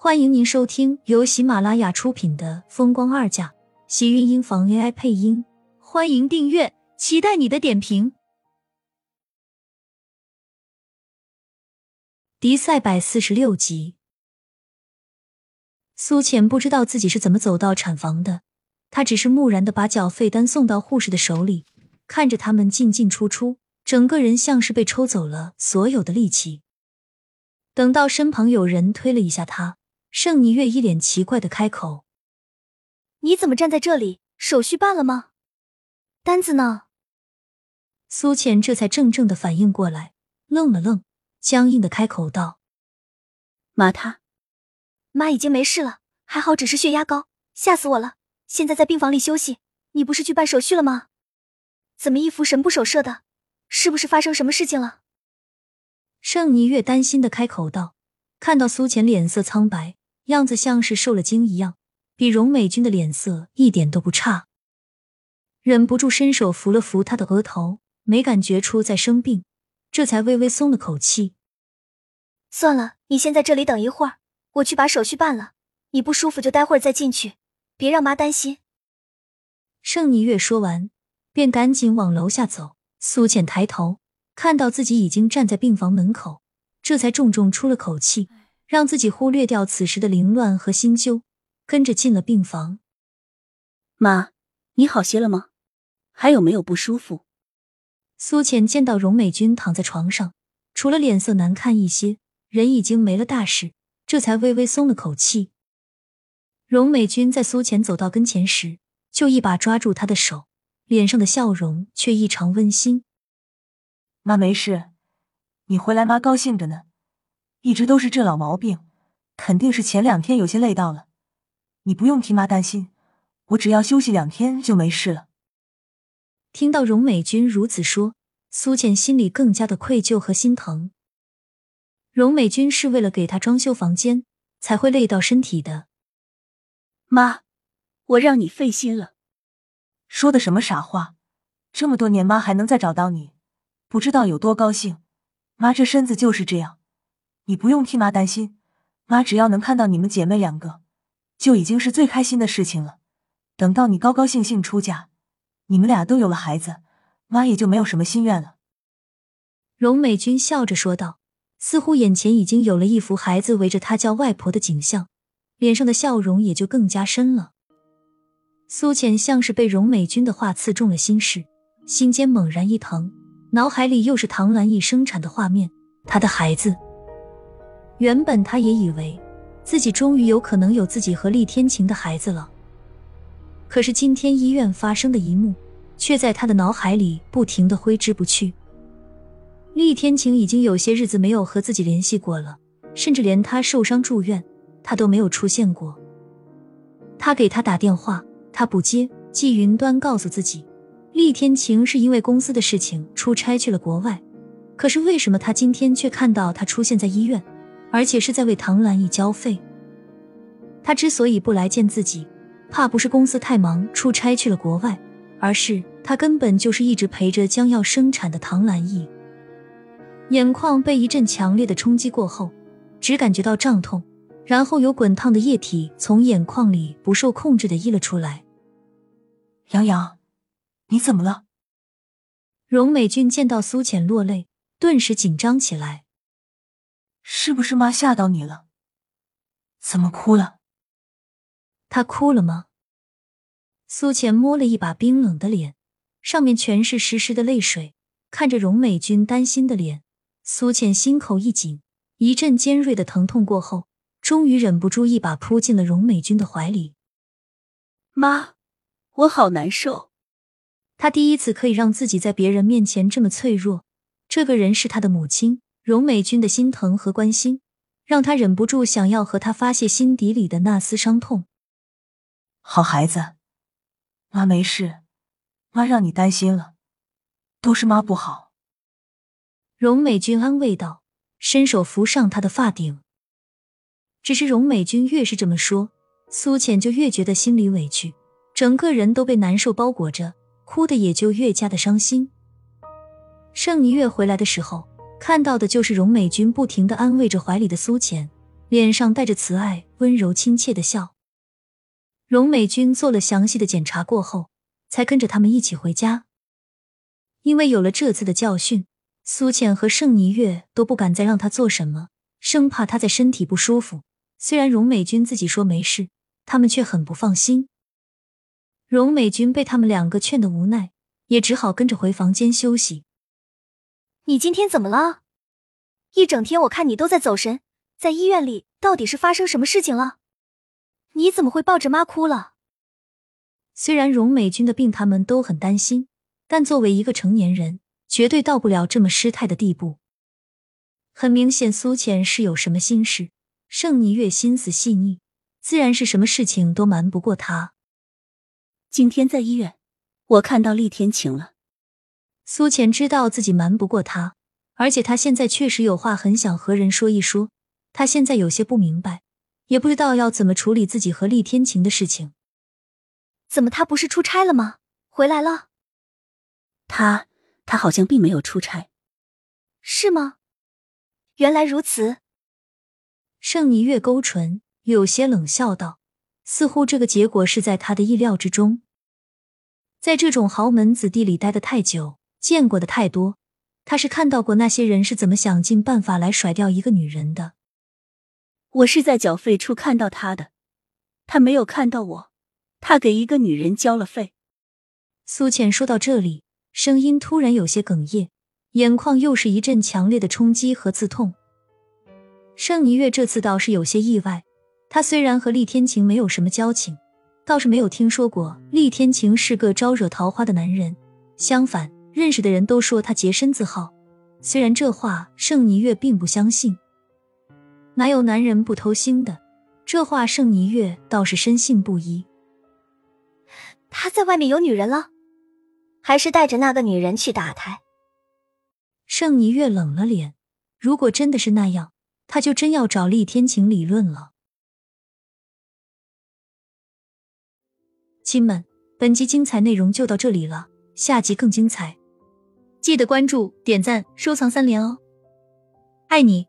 欢迎您收听由喜马拉雅出品的《风光二嫁》，喜运音房 AI 配音。欢迎订阅，期待你的点评。迪赛百四十六集，苏浅不知道自己是怎么走到产房的，她只是木然的把缴费单送到护士的手里，看着他们进进出出，整个人像是被抽走了所有的力气。等到身旁有人推了一下他。盛霓月一脸奇怪的开口：“你怎么站在这里？手续办了吗？单子呢？”苏浅这才怔怔的反应过来，愣了愣，僵硬的开口道：“妈，她，妈已经没事了，还好只是血压高，吓死我了。现在在病房里休息。你不是去办手续了吗？怎么一副神不守舍的？是不是发生什么事情了？”盛霓月担心的开口道，看到苏浅脸色苍白。样子像是受了惊一样，比荣美君的脸色一点都不差。忍不住伸手扶了扶她的额头，没感觉出在生病，这才微微松了口气。算了，你先在这里等一会儿，我去把手续办了。你不舒服就待会儿再进去，别让妈担心。盛霓月说完，便赶紧往楼下走。苏浅抬头看到自己已经站在病房门口，这才重重出了口气。让自己忽略掉此时的凌乱和心揪，跟着进了病房。妈，你好些了吗？还有没有不舒服？苏浅见到荣美君躺在床上，除了脸色难看一些，人已经没了大事，这才微微松了口气。荣美君在苏浅走到跟前时，就一把抓住她的手，脸上的笑容却异常温馨。妈没事，你回来，妈高兴着呢。一直都是这老毛病，肯定是前两天有些累到了。你不用替妈担心，我只要休息两天就没事了。听到荣美君如此说，苏浅心里更加的愧疚和心疼。荣美君是为了给她装修房间才会累到身体的。妈，我让你费心了。说的什么傻话？这么多年，妈还能再找到你，不知道有多高兴。妈这身子就是这样。你不用替妈担心，妈只要能看到你们姐妹两个，就已经是最开心的事情了。等到你高高兴兴出嫁，你们俩都有了孩子，妈也就没有什么心愿了。荣美君笑着说道，似乎眼前已经有了一幅孩子围着她叫外婆的景象，脸上的笑容也就更加深了。苏浅像是被荣美君的话刺中了心事，心间猛然一疼，脑海里又是唐兰义生产的画面，她的孩子。原本他也以为自己终于有可能有自己和厉天晴的孩子了，可是今天医院发生的一幕，却在他的脑海里不停的挥之不去。厉天晴已经有些日子没有和自己联系过了，甚至连他受伤住院，他都没有出现过。他给他打电话，他不接。季云端告诉自己，厉天晴是因为公司的事情出差去了国外，可是为什么他今天却看到他出现在医院？而且是在为唐兰义交费。他之所以不来见自己，怕不是公司太忙出差去了国外，而是他根本就是一直陪着将要生产的唐兰义。眼眶被一阵强烈的冲击过后，只感觉到胀痛，然后有滚烫的液体从眼眶里不受控制的溢了出来。杨洋，你怎么了？荣美俊见到苏浅落泪，顿时紧张起来。是不是妈吓到你了？怎么哭了？她哭了吗？苏浅摸了一把冰冷的脸，上面全是湿湿的泪水。看着荣美君担心的脸，苏浅心口一紧，一阵尖锐的疼痛过后，终于忍不住一把扑进了荣美君的怀里。妈，我好难受。她第一次可以让自己在别人面前这么脆弱。这个人是她的母亲。荣美君的心疼和关心，让他忍不住想要和他发泄心底里的那丝伤痛。好孩子，妈没事，妈让你担心了，都是妈不好。荣美君安慰道，伸手扶上他的发顶。只是荣美君越是这么说，苏浅就越觉得心里委屈，整个人都被难受包裹着，哭的也就越加的伤心。盛霓月回来的时候。看到的就是荣美君不停的安慰着怀里的苏浅，脸上带着慈爱温柔亲切的笑。荣美君做了详细的检查过后，才跟着他们一起回家。因为有了这次的教训，苏浅和盛霓月都不敢再让他做什么，生怕他在身体不舒服。虽然荣美君自己说没事，他们却很不放心。荣美君被他们两个劝得无奈，也只好跟着回房间休息。你今天怎么了？一整天我看你都在走神，在医院里到底是发生什么事情了？你怎么会抱着妈哭了？虽然荣美君的病他们都很担心，但作为一个成年人，绝对到不了这么失态的地步。很明显，苏浅是有什么心事。盛霓月心思细腻，自然是什么事情都瞒不过他。今天在医院，我看到厉天晴了。苏浅知道自己瞒不过他，而且他现在确实有话很想和人说一说。他现在有些不明白，也不知道要怎么处理自己和厉天晴的事情。怎么，他不是出差了吗？回来了？他他好像并没有出差，是吗？原来如此。盛霓月勾唇，有些冷笑道。似乎这个结果是在他的意料之中。在这种豪门子弟里待的太久，见过的太多，他是看到过那些人是怎么想尽办法来甩掉一个女人的。我是在缴费处看到他的，他没有看到我，他给一个女人交了费。苏浅说到这里，声音突然有些哽咽，眼眶又是一阵强烈的冲击和刺痛。盛霓月这次倒是有些意外。他虽然和厉天晴没有什么交情，倒是没有听说过厉天晴是个招惹桃花的男人。相反，认识的人都说他洁身自好。虽然这话盛霓月并不相信，哪有男人不偷腥的？这话盛霓月倒是深信不疑。他在外面有女人了，还是带着那个女人去打胎？盛霓月冷了脸。如果真的是那样，他就真要找厉天晴理论了。亲们，本集精彩内容就到这里了，下集更精彩，记得关注、点赞、收藏三连哦，爱你。